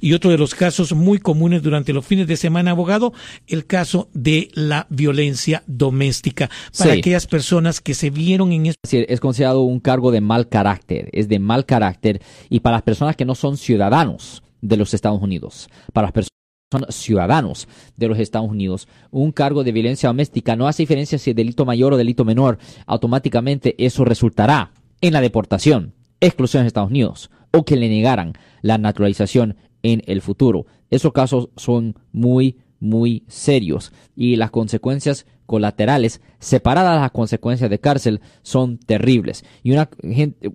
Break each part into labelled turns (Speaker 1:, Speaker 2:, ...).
Speaker 1: Y otro de los casos muy comunes durante los fines de semana, abogado, el caso de la violencia doméstica. Para aquellas personas que se vieron en
Speaker 2: esto. Es considerado un cargo de mal carácter, es de mal carácter. Y para las personas que no son ciudadanos de los Estados Unidos, para las personas son ciudadanos de los Estados Unidos. Un cargo de violencia doméstica no hace diferencia si es delito mayor o delito menor. Automáticamente eso resultará en la deportación, exclusión de Estados Unidos o que le negaran la naturalización en el futuro. Esos casos son muy, muy serios y las consecuencias colaterales separadas las consecuencias de cárcel son terribles. Y una,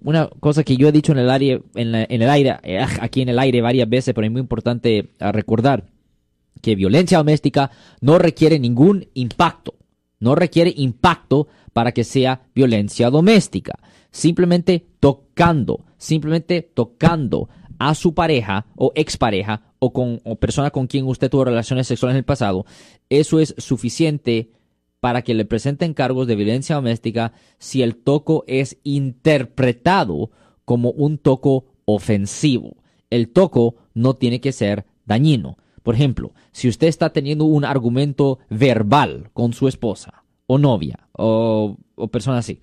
Speaker 2: una cosa que yo he dicho en el, en, en el aire, eh, aquí en el aire varias veces, pero es muy importante recordar que violencia doméstica no requiere ningún impacto, no requiere impacto para que sea violencia doméstica. Simplemente tocando, simplemente tocando a su pareja o expareja o con o persona con quien usted tuvo relaciones sexuales en el pasado, eso es suficiente para que le presenten cargos de violencia doméstica si el toco es interpretado como un toco ofensivo. El toco no tiene que ser dañino. Por ejemplo, si usted está teniendo un argumento verbal con su esposa o novia o, persona así,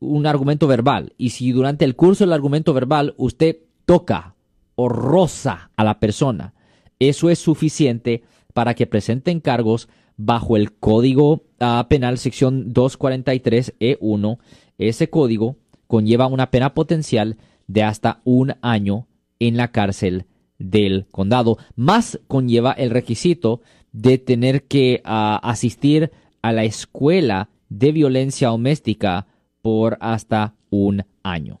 Speaker 2: un argumento verbal, y si durante el curso del argumento verbal usted toca o roza a la persona, eso es suficiente para que presenten cargos bajo el Código ah, Penal sección 243E1. E Ese código conlleva una pena potencial de hasta un año en la cárcel del condado, más conlleva el requisito de tener que ah, asistir a la escuela de violencia doméstica por hasta un año.